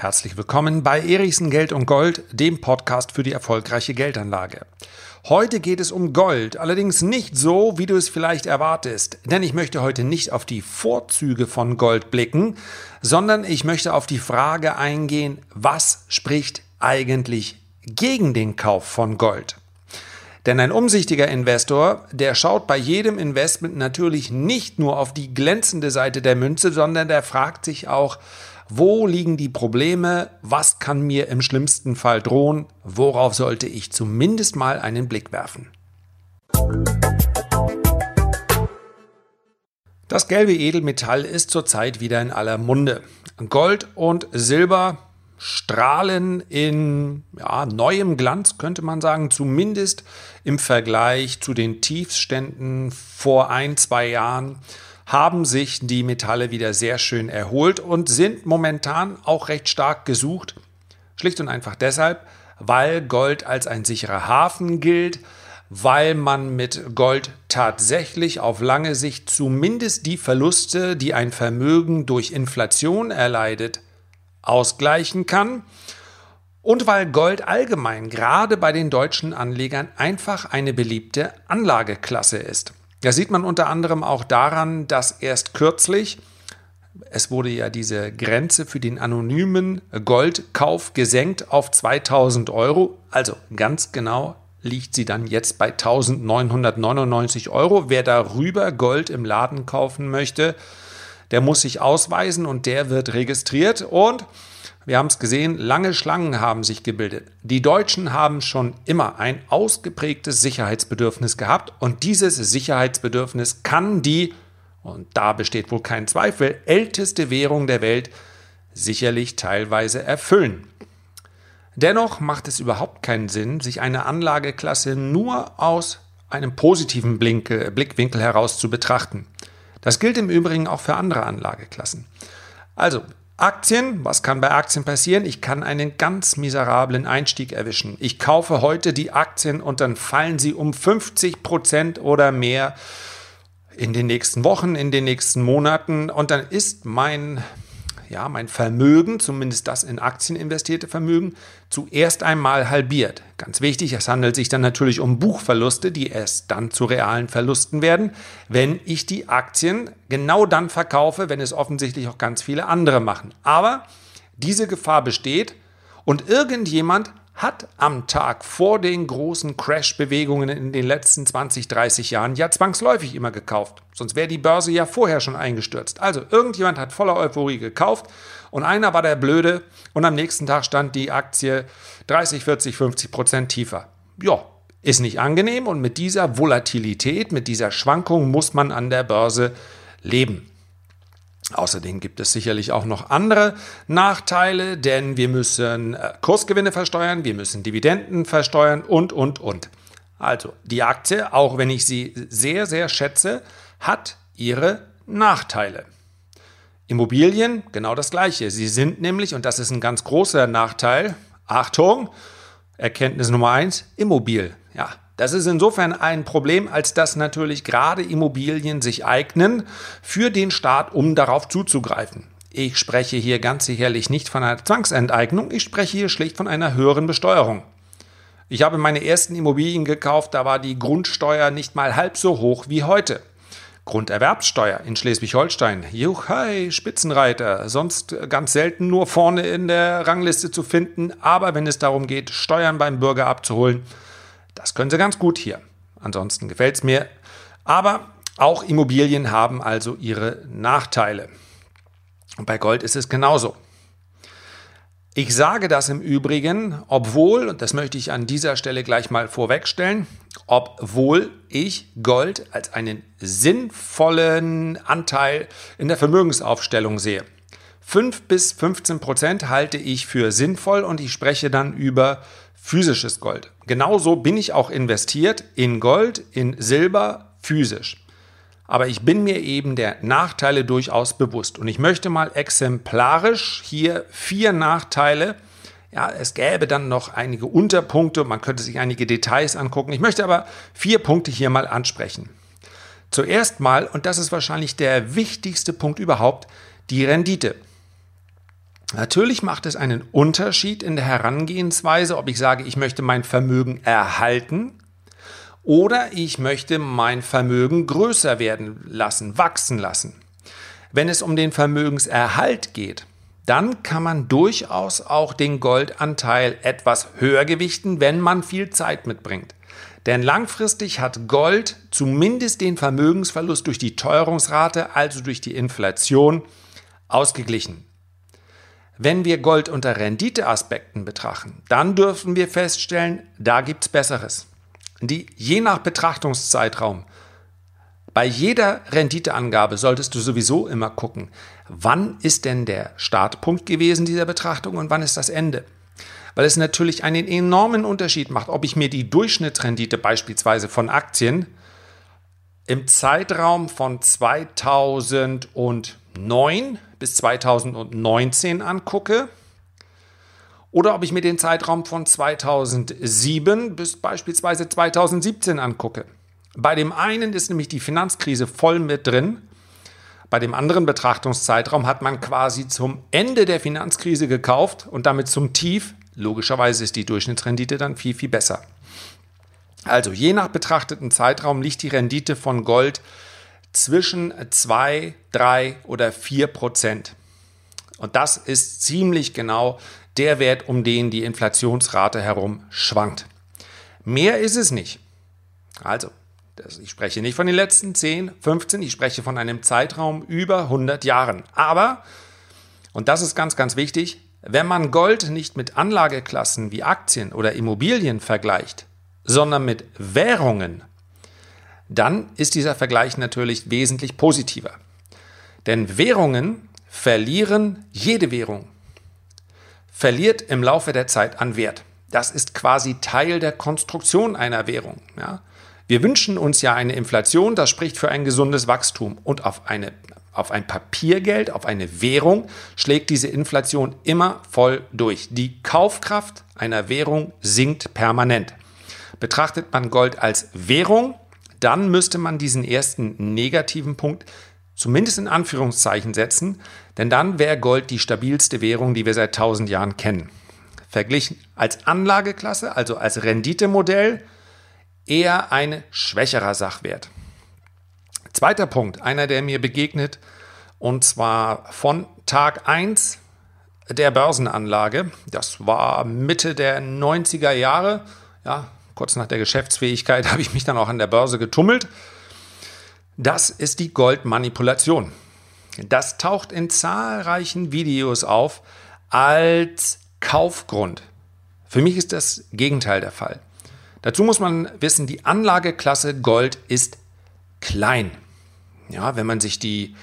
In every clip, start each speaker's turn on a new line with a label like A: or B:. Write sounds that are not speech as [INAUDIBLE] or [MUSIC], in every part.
A: Herzlich willkommen bei Erichsen Geld und Gold, dem Podcast für die erfolgreiche Geldanlage. Heute geht es um Gold, allerdings nicht so, wie du es vielleicht erwartest, denn ich möchte heute nicht auf die Vorzüge von Gold blicken, sondern ich möchte auf die Frage eingehen, was spricht eigentlich gegen den Kauf von Gold? Denn ein umsichtiger Investor, der schaut bei jedem Investment natürlich nicht nur auf die glänzende Seite der Münze, sondern der fragt sich auch, wo liegen die Probleme? Was kann mir im schlimmsten Fall drohen? Worauf sollte ich zumindest mal einen Blick werfen? Das gelbe Edelmetall ist zurzeit wieder in aller Munde. Gold und Silber strahlen in ja, neuem Glanz, könnte man sagen, zumindest im Vergleich zu den Tiefständen vor ein, zwei Jahren haben sich die Metalle wieder sehr schön erholt und sind momentan auch recht stark gesucht. Schlicht und einfach deshalb, weil Gold als ein sicherer Hafen gilt, weil man mit Gold tatsächlich auf lange Sicht zumindest die Verluste, die ein Vermögen durch Inflation erleidet, ausgleichen kann und weil Gold allgemein gerade bei den deutschen Anlegern einfach eine beliebte Anlageklasse ist. Das sieht man unter anderem auch daran, dass erst kürzlich, es wurde ja diese Grenze für den anonymen Goldkauf gesenkt auf 2000 Euro, also ganz genau liegt sie dann jetzt bei 1999 Euro. Wer darüber Gold im Laden kaufen möchte, der muss sich ausweisen und der wird registriert und wir haben es gesehen, lange Schlangen haben sich gebildet. Die Deutschen haben schon immer ein ausgeprägtes Sicherheitsbedürfnis gehabt und dieses Sicherheitsbedürfnis kann die, und da besteht wohl kein Zweifel, älteste Währung der Welt sicherlich teilweise erfüllen. Dennoch macht es überhaupt keinen Sinn, sich eine Anlageklasse nur aus einem positiven Blickwinkel heraus zu betrachten. Das gilt im Übrigen auch für andere Anlageklassen. Also, Aktien, was kann bei Aktien passieren? Ich kann einen ganz miserablen Einstieg erwischen. Ich kaufe heute die Aktien und dann fallen sie um 50 Prozent oder mehr in den nächsten Wochen, in den nächsten Monaten und dann ist mein ja, mein Vermögen, zumindest das in Aktien investierte Vermögen, zuerst einmal halbiert. Ganz wichtig, es handelt sich dann natürlich um Buchverluste, die erst dann zu realen Verlusten werden, wenn ich die Aktien genau dann verkaufe, wenn es offensichtlich auch ganz viele andere machen. Aber diese Gefahr besteht und irgendjemand hat am Tag vor den großen Crash-Bewegungen in den letzten 20, 30 Jahren ja zwangsläufig immer gekauft. Sonst wäre die Börse ja vorher schon eingestürzt. Also irgendjemand hat voller Euphorie gekauft und einer war der Blöde und am nächsten Tag stand die Aktie 30, 40, 50 Prozent tiefer. Ja, ist nicht angenehm und mit dieser Volatilität, mit dieser Schwankung muss man an der Börse leben. Außerdem gibt es sicherlich auch noch andere Nachteile, denn wir müssen äh, Kursgewinne versteuern, wir müssen Dividenden versteuern und, und, und. Also die Aktie, auch wenn ich sie sehr, sehr schätze, hat ihre Nachteile. Immobilien, genau das gleiche. Sie sind nämlich, und das ist ein ganz großer Nachteil, Achtung, Erkenntnis Nummer eins, immobil. Ja, das ist insofern ein Problem, als dass natürlich gerade Immobilien sich eignen für den Staat, um darauf zuzugreifen. Ich spreche hier ganz sicherlich nicht von einer Zwangsenteignung, ich spreche hier schlicht von einer höheren Besteuerung. Ich habe meine ersten Immobilien gekauft, da war die Grundsteuer nicht mal halb so hoch wie heute. Grunderwerbssteuer in Schleswig-Holstein. Juchai, Spitzenreiter. Sonst ganz selten nur vorne in der Rangliste zu finden. Aber wenn es darum geht, Steuern beim Bürger abzuholen, das können sie ganz gut hier. Ansonsten gefällt es mir. Aber auch Immobilien haben also ihre Nachteile. Und bei Gold ist es genauso. Ich sage das im Übrigen, obwohl, und das möchte ich an dieser Stelle gleich mal vorwegstellen, obwohl ich Gold als einen sinnvollen Anteil in der Vermögensaufstellung sehe. 5 bis 15 Prozent halte ich für sinnvoll und ich spreche dann über physisches Gold. Genauso bin ich auch investiert in Gold, in Silber, physisch. Aber ich bin mir eben der Nachteile durchaus bewusst. Und ich möchte mal exemplarisch hier vier Nachteile. Ja, es gäbe dann noch einige Unterpunkte, man könnte sich einige Details angucken. Ich möchte aber vier Punkte hier mal ansprechen. Zuerst mal, und das ist wahrscheinlich der wichtigste Punkt überhaupt, die Rendite. Natürlich macht es einen Unterschied in der Herangehensweise, ob ich sage, ich möchte mein Vermögen erhalten oder ich möchte mein Vermögen größer werden lassen, wachsen lassen. Wenn es um den Vermögenserhalt geht, dann kann man durchaus auch den Goldanteil etwas höher gewichten, wenn man viel Zeit mitbringt. Denn langfristig hat Gold zumindest den Vermögensverlust durch die Teuerungsrate, also durch die Inflation, ausgeglichen. Wenn wir Gold unter Renditeaspekten betrachten, dann dürfen wir feststellen, da gibt es Besseres. Die je nach Betrachtungszeitraum bei jeder Renditeangabe solltest du sowieso immer gucken, wann ist denn der Startpunkt gewesen dieser Betrachtung und wann ist das Ende. Weil es natürlich einen enormen Unterschied macht, ob ich mir die Durchschnittsrendite beispielsweise von Aktien im Zeitraum von 2009 bis 2019 angucke oder ob ich mir den Zeitraum von 2007 bis beispielsweise 2017 angucke. Bei dem einen ist nämlich die Finanzkrise voll mit drin. Bei dem anderen Betrachtungszeitraum hat man quasi zum Ende der Finanzkrise gekauft und damit zum Tief. Logischerweise ist die Durchschnittsrendite dann viel, viel besser. Also je nach betrachteten Zeitraum liegt die Rendite von Gold zwischen 2, 3 oder 4 Prozent. Und das ist ziemlich genau der Wert, um den die Inflationsrate herum schwankt. Mehr ist es nicht. Also, ich spreche nicht von den letzten 10, 15, ich spreche von einem Zeitraum über 100 Jahren. Aber, und das ist ganz, ganz wichtig, wenn man Gold nicht mit Anlageklassen wie Aktien oder Immobilien vergleicht, sondern mit Währungen, dann ist dieser Vergleich natürlich wesentlich positiver. Denn Währungen verlieren, jede Währung verliert im Laufe der Zeit an Wert. Das ist quasi Teil der Konstruktion einer Währung. Ja? Wir wünschen uns ja eine Inflation, das spricht für ein gesundes Wachstum. Und auf, eine, auf ein Papiergeld, auf eine Währung schlägt diese Inflation immer voll durch. Die Kaufkraft einer Währung sinkt permanent. Betrachtet man Gold als Währung, dann müsste man diesen ersten negativen Punkt zumindest in Anführungszeichen setzen, denn dann wäre Gold die stabilste Währung, die wir seit 1000 Jahren kennen. Verglichen als Anlageklasse, also als Renditemodell, eher ein schwächerer Sachwert. Zweiter Punkt, einer, der mir begegnet, und zwar von Tag 1 der Börsenanlage. Das war Mitte der 90er Jahre. Ja, kurz nach der Geschäftsfähigkeit [LAUGHS] habe ich mich dann auch an der Börse getummelt. Das ist die Goldmanipulation. Das taucht in zahlreichen Videos auf als Kaufgrund. Für mich ist das Gegenteil der Fall. Dazu muss man wissen, die Anlageklasse Gold ist klein. Ja, wenn man sich die,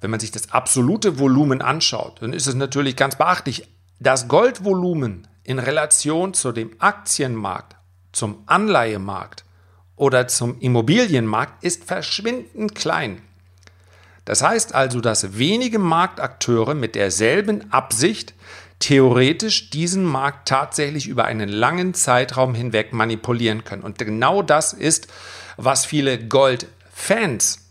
A: wenn man sich das absolute Volumen anschaut, dann ist es natürlich ganz beachtlich. Das Goldvolumen in Relation zu dem Aktienmarkt, zum Anleihemarkt oder zum Immobilienmarkt ist verschwindend klein. Das heißt also, dass wenige Marktakteure mit derselben Absicht theoretisch diesen Markt tatsächlich über einen langen Zeitraum hinweg manipulieren können. Und genau das ist, was viele Gold-Fans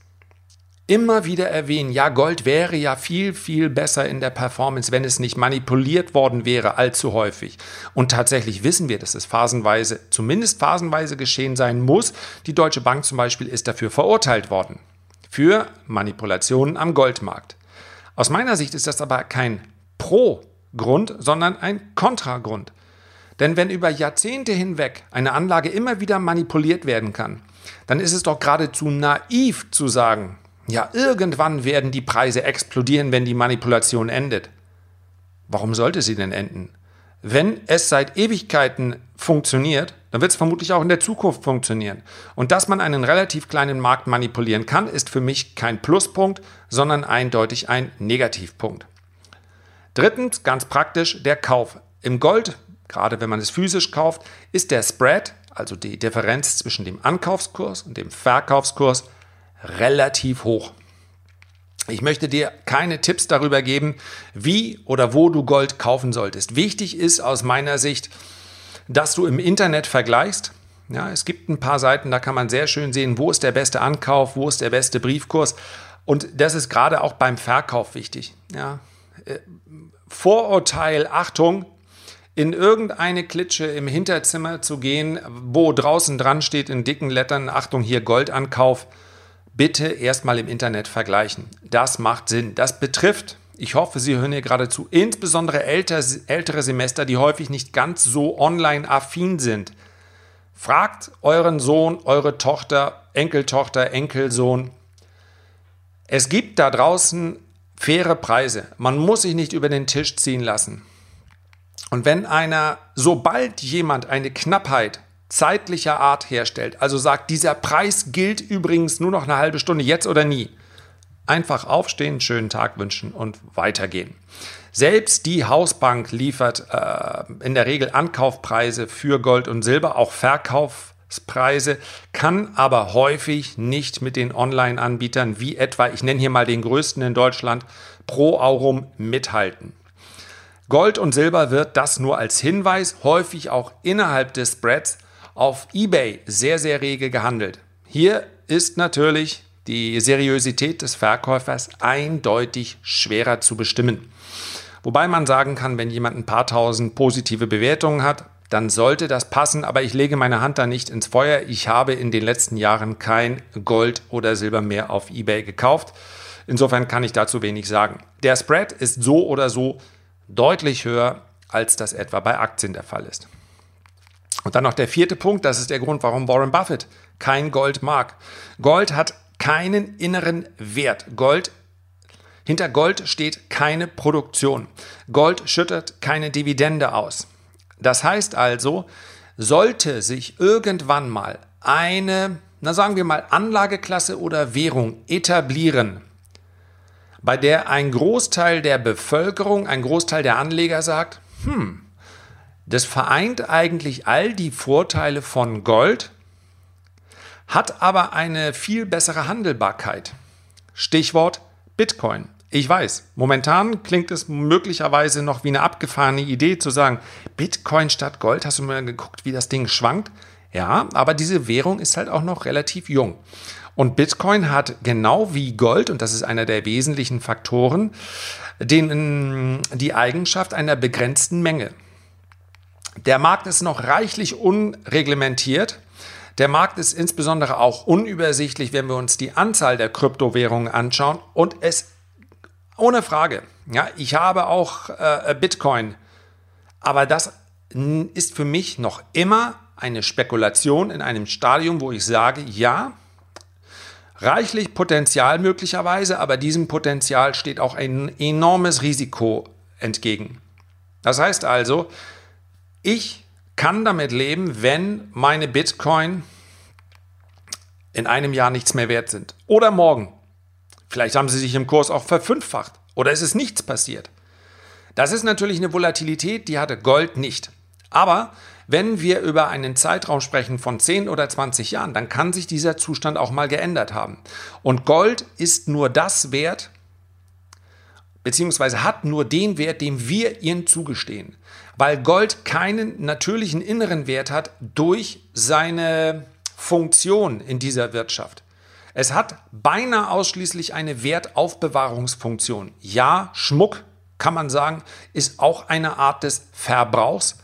A: immer wieder erwähnen, ja, Gold wäre ja viel, viel besser in der Performance, wenn es nicht manipuliert worden wäre, allzu häufig. Und tatsächlich wissen wir, dass es phasenweise, zumindest phasenweise geschehen sein muss. Die Deutsche Bank zum Beispiel ist dafür verurteilt worden. Für Manipulationen am Goldmarkt. Aus meiner Sicht ist das aber kein Pro-Grund, sondern ein Kontragrund. Denn wenn über Jahrzehnte hinweg eine Anlage immer wieder manipuliert werden kann, dann ist es doch geradezu naiv zu sagen, ja, irgendwann werden die Preise explodieren, wenn die Manipulation endet. Warum sollte sie denn enden? Wenn es seit Ewigkeiten funktioniert, dann wird es vermutlich auch in der Zukunft funktionieren. Und dass man einen relativ kleinen Markt manipulieren kann, ist für mich kein Pluspunkt, sondern eindeutig ein Negativpunkt. Drittens, ganz praktisch, der Kauf. Im Gold, gerade wenn man es physisch kauft, ist der Spread, also die Differenz zwischen dem Ankaufskurs und dem Verkaufskurs, relativ hoch. Ich möchte dir keine Tipps darüber geben, wie oder wo du Gold kaufen solltest. Wichtig ist aus meiner Sicht, dass du im Internet vergleichst. Ja, es gibt ein paar Seiten, da kann man sehr schön sehen, wo ist der beste Ankauf, wo ist der beste Briefkurs. Und das ist gerade auch beim Verkauf wichtig. Ja, äh, Vorurteil, Achtung, in irgendeine Klitsche im Hinterzimmer zu gehen, wo draußen dran steht in dicken Lettern, Achtung, hier Goldankauf, bitte erstmal im Internet vergleichen. Das macht Sinn. Das betrifft, ich hoffe, Sie hören hier gerade zu, insbesondere älter, ältere Semester, die häufig nicht ganz so online affin sind. Fragt euren Sohn, eure Tochter, Enkeltochter, Enkelsohn. Es gibt da draußen faire Preise. Man muss sich nicht über den Tisch ziehen lassen. Und wenn einer, sobald jemand eine Knappheit zeitlicher Art herstellt, also sagt, dieser Preis gilt übrigens nur noch eine halbe Stunde, jetzt oder nie, einfach aufstehen, schönen Tag wünschen und weitergehen. Selbst die Hausbank liefert äh, in der Regel Ankaufpreise für Gold und Silber, auch Verkaufspreise, kann aber häufig nicht mit den Online-Anbietern wie etwa, ich nenne hier mal den größten in Deutschland, Pro Aurum mithalten. Gold und Silber wird das nur als Hinweis, häufig auch innerhalb des Spreads, auf eBay sehr, sehr rege gehandelt. Hier ist natürlich die Seriosität des Verkäufers eindeutig schwerer zu bestimmen. Wobei man sagen kann, wenn jemand ein paar tausend positive Bewertungen hat, dann sollte das passen, aber ich lege meine Hand da nicht ins Feuer. Ich habe in den letzten Jahren kein Gold oder Silber mehr auf eBay gekauft. Insofern kann ich dazu wenig sagen. Der Spread ist so oder so deutlich höher, als das etwa bei Aktien der Fall ist. Und dann noch der vierte Punkt, das ist der Grund, warum Warren Buffett kein Gold mag. Gold hat keinen inneren Wert. Gold hinter Gold steht keine Produktion. Gold schüttet keine Dividende aus. Das heißt also, sollte sich irgendwann mal eine, na sagen wir mal, Anlageklasse oder Währung etablieren, bei der ein Großteil der Bevölkerung, ein Großteil der Anleger sagt, hm, das vereint eigentlich all die Vorteile von Gold, hat aber eine viel bessere Handelbarkeit. Stichwort Bitcoin. Ich weiß, momentan klingt es möglicherweise noch wie eine abgefahrene Idee zu sagen, Bitcoin statt Gold, hast du mal geguckt, wie das Ding schwankt? Ja, aber diese Währung ist halt auch noch relativ jung. Und Bitcoin hat genau wie Gold, und das ist einer der wesentlichen Faktoren, den, die Eigenschaft einer begrenzten Menge. Der Markt ist noch reichlich unreglementiert. Der Markt ist insbesondere auch unübersichtlich, wenn wir uns die Anzahl der Kryptowährungen anschauen. Und es, ohne Frage, ja, ich habe auch äh, Bitcoin. Aber das ist für mich noch immer eine Spekulation in einem Stadium, wo ich sage, ja, reichlich Potenzial möglicherweise, aber diesem Potenzial steht auch ein enormes Risiko entgegen. Das heißt also, ich kann damit leben, wenn meine Bitcoin in einem Jahr nichts mehr wert sind. Oder morgen. Vielleicht haben sie sich im Kurs auch verfünffacht. Oder es ist nichts passiert. Das ist natürlich eine Volatilität, die hatte Gold nicht. Aber wenn wir über einen Zeitraum sprechen von 10 oder 20 Jahren, dann kann sich dieser Zustand auch mal geändert haben. Und Gold ist nur das wert, beziehungsweise hat nur den Wert, dem wir ihn zugestehen. Weil Gold keinen natürlichen inneren Wert hat durch seine Funktion in dieser Wirtschaft. Es hat beinahe ausschließlich eine Wertaufbewahrungsfunktion. Ja, Schmuck, kann man sagen, ist auch eine Art des Verbrauchs,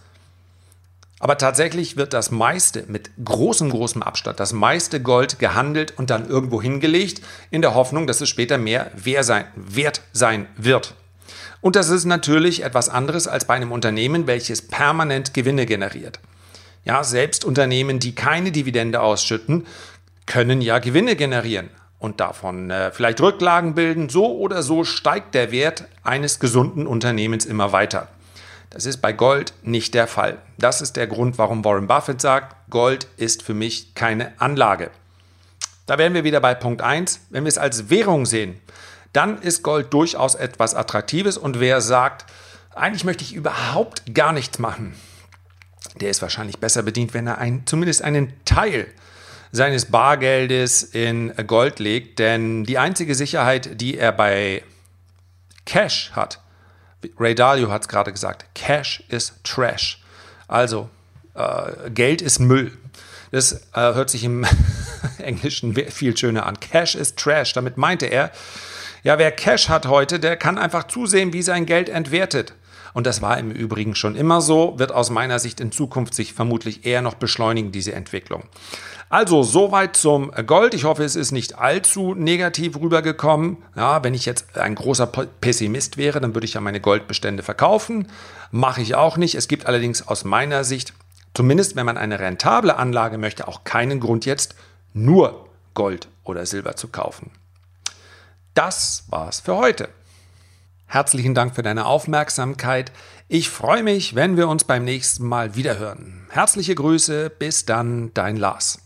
A: aber tatsächlich wird das meiste mit großem, großem Abstand, das meiste Gold gehandelt und dann irgendwo hingelegt, in der Hoffnung, dass es später mehr wert sein, wird. Und das ist natürlich etwas anderes als bei einem Unternehmen, welches permanent Gewinne generiert. Ja, selbst Unternehmen, die keine Dividende ausschütten, können ja Gewinne generieren und davon äh, vielleicht Rücklagen bilden. So oder so steigt der Wert eines gesunden Unternehmens immer weiter. Das ist bei Gold nicht der Fall. Das ist der Grund, warum Warren Buffett sagt, Gold ist für mich keine Anlage. Da wären wir wieder bei Punkt 1. Wenn wir es als Währung sehen, dann ist Gold durchaus etwas Attraktives und wer sagt, eigentlich möchte ich überhaupt gar nichts machen, der ist wahrscheinlich besser bedient, wenn er ein, zumindest einen Teil seines Bargeldes in Gold legt, denn die einzige Sicherheit, die er bei Cash hat, Ray Dalio hat es gerade gesagt, Cash is Trash. Also, äh, Geld ist Müll. Das äh, hört sich im [LAUGHS] Englischen viel schöner an. Cash is Trash. Damit meinte er, Ja, wer Cash hat heute, der kann einfach zusehen, wie sein Geld entwertet. Und das war im Übrigen schon immer so, wird aus meiner Sicht in Zukunft sich vermutlich eher noch beschleunigen, diese Entwicklung. Also soweit zum Gold. Ich hoffe, es ist nicht allzu negativ rübergekommen. Ja, wenn ich jetzt ein großer Pessimist wäre, dann würde ich ja meine Goldbestände verkaufen. Mache ich auch nicht. Es gibt allerdings aus meiner Sicht, zumindest wenn man eine rentable Anlage möchte, auch keinen Grund jetzt nur Gold oder Silber zu kaufen. Das war's für heute. Herzlichen Dank für deine Aufmerksamkeit. Ich freue mich, wenn wir uns beim nächsten Mal wiederhören. Herzliche Grüße, bis dann, dein Lars.